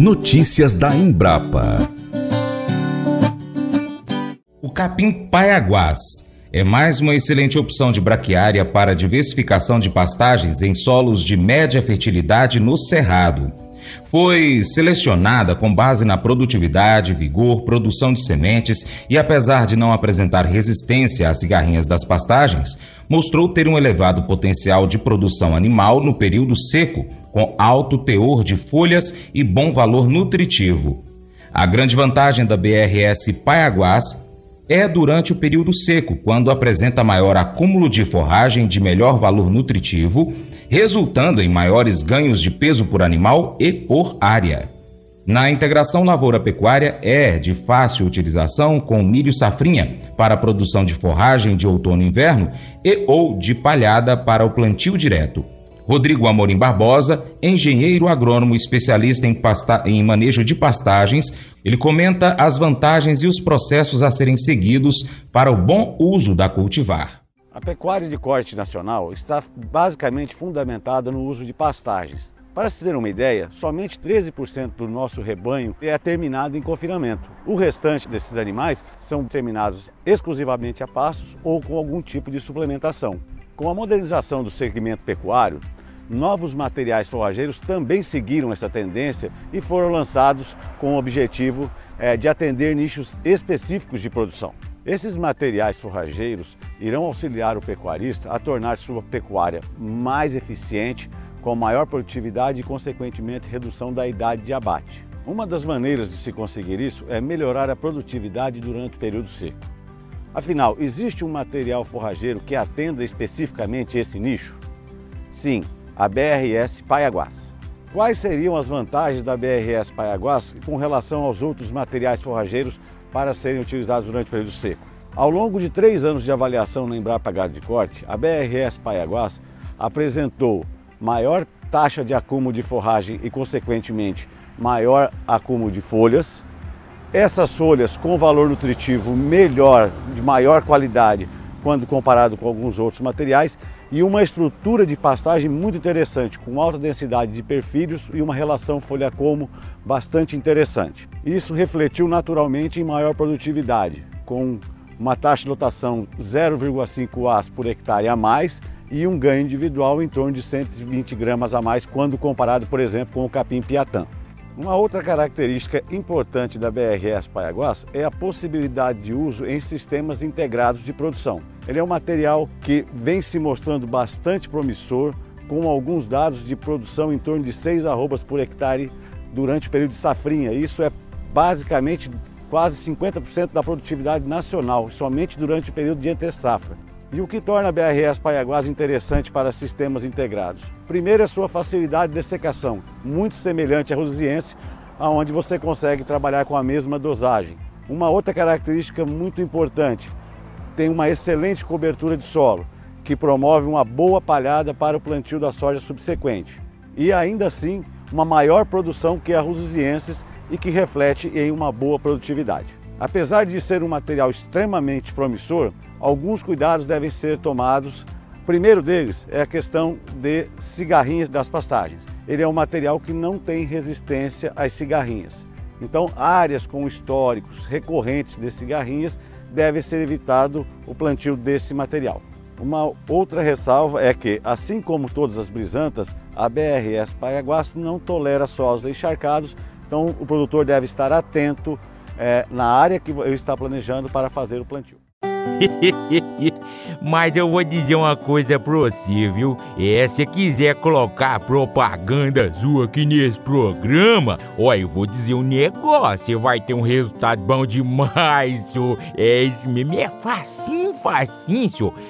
Notícias da Embrapa. O capim paiaguás é mais uma excelente opção de braquiária para diversificação de pastagens em solos de média fertilidade no cerrado. Foi selecionada com base na produtividade, vigor, produção de sementes e, apesar de não apresentar resistência às cigarrinhas das pastagens, mostrou ter um elevado potencial de produção animal no período seco, com alto teor de folhas e bom valor nutritivo. A grande vantagem da BRS Paiaguás é durante o período seco, quando apresenta maior acúmulo de forragem de melhor valor nutritivo, resultando em maiores ganhos de peso por animal e por área. Na integração lavoura-pecuária é de fácil utilização com milho safrinha para a produção de forragem de outono e inverno e ou de palhada para o plantio direto. Rodrigo Amorim Barbosa, engenheiro agrônomo especialista em, pasta... em manejo de pastagens, ele comenta as vantagens e os processos a serem seguidos para o bom uso da cultivar. A pecuária de corte nacional está basicamente fundamentada no uso de pastagens. Para se ter uma ideia, somente 13% do nosso rebanho é terminado em confinamento. O restante desses animais são terminados exclusivamente a pastos ou com algum tipo de suplementação. Com a modernização do segmento pecuário, novos materiais forrageiros também seguiram essa tendência e foram lançados com o objetivo é, de atender nichos específicos de produção. Esses materiais forrageiros irão auxiliar o pecuarista a tornar sua pecuária mais eficiente, com maior produtividade e, consequentemente, redução da idade de abate. Uma das maneiras de se conseguir isso é melhorar a produtividade durante o período seco. Afinal, existe um material forrageiro que atenda especificamente esse nicho? Sim, a BRS Paiaguás. Quais seriam as vantagens da BRS Paiaguás com relação aos outros materiais forrageiros para serem utilizados durante o período seco? Ao longo de três anos de avaliação na Embrapa Gado de Corte, a BRS Paiaguás apresentou maior taxa de acúmulo de forragem e, consequentemente, maior acúmulo de folhas. Essas folhas com valor nutritivo melhor, de maior qualidade, quando comparado com alguns outros materiais e uma estrutura de pastagem muito interessante, com alta densidade de perfilhos e uma relação folha-como bastante interessante. Isso refletiu naturalmente em maior produtividade, com uma taxa de lotação 0,5 As por hectare a mais e um ganho individual em torno de 120 gramas a mais quando comparado, por exemplo, com o capim piatã. Uma outra característica importante da BRS Paiaguás é a possibilidade de uso em sistemas integrados de produção. Ele é um material que vem se mostrando bastante promissor, com alguns dados de produção em torno de 6 arrobas por hectare durante o período de safrinha. Isso é basicamente quase 50% da produtividade nacional, somente durante o período de entre-safra. E o que torna a BRS Paiaguás interessante para sistemas integrados? Primeiro é sua facilidade de secação, muito semelhante à rosiense, onde você consegue trabalhar com a mesma dosagem. Uma outra característica muito importante, tem uma excelente cobertura de solo, que promove uma boa palhada para o plantio da soja subsequente. E ainda assim, uma maior produção que a rosienses e que reflete em uma boa produtividade. Apesar de ser um material extremamente promissor, alguns cuidados devem ser tomados. O primeiro deles é a questão de cigarrinhas das pastagens. Ele é um material que não tem resistência às cigarrinhas. Então, áreas com históricos recorrentes de cigarrinhas deve ser evitado o plantio desse material. Uma outra ressalva é que, assim como todas as brisantas, a BRS Paiaguás não tolera solos encharcados, então o produtor deve estar atento é, na área que eu está planejando para fazer o plantio. Mas eu vou dizer uma coisa pra você, viu? É, se quiser colocar propaganda sua aqui nesse programa, ó, eu vou dizer um negócio, você vai ter um resultado bom demais, senhor. É isso mesmo, é facinho, facinho, senhor.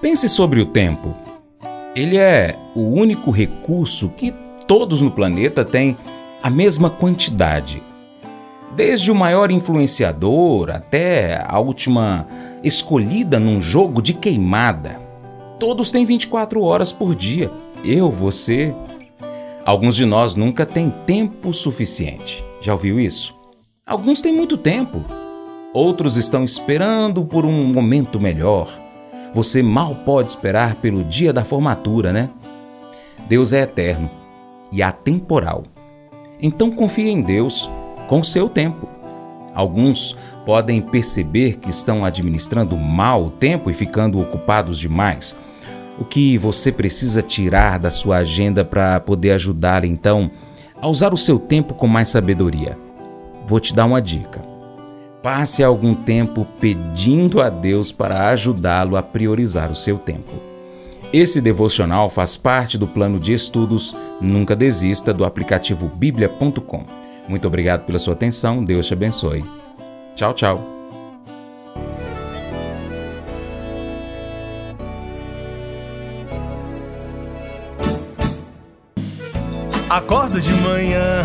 Pense sobre o tempo. Ele é o único recurso que todos no planeta têm a mesma quantidade. Desde o maior influenciador até a última escolhida num jogo de queimada. Todos têm 24 horas por dia. Eu, você. Alguns de nós nunca têm tempo suficiente. Já ouviu isso? Alguns têm muito tempo. Outros estão esperando por um momento melhor. Você mal pode esperar pelo dia da formatura, né? Deus é eterno e atemporal. Então confie em Deus com o seu tempo. Alguns podem perceber que estão administrando mal o tempo e ficando ocupados demais. O que você precisa tirar da sua agenda para poder ajudar então a usar o seu tempo com mais sabedoria? Vou te dar uma dica. Passe algum tempo pedindo a Deus para ajudá-lo a priorizar o seu tempo. Esse devocional faz parte do plano de estudos Nunca Desista do aplicativo bíblia.com. Muito obrigado pela sua atenção, Deus te abençoe. Tchau, tchau. Acordo de manhã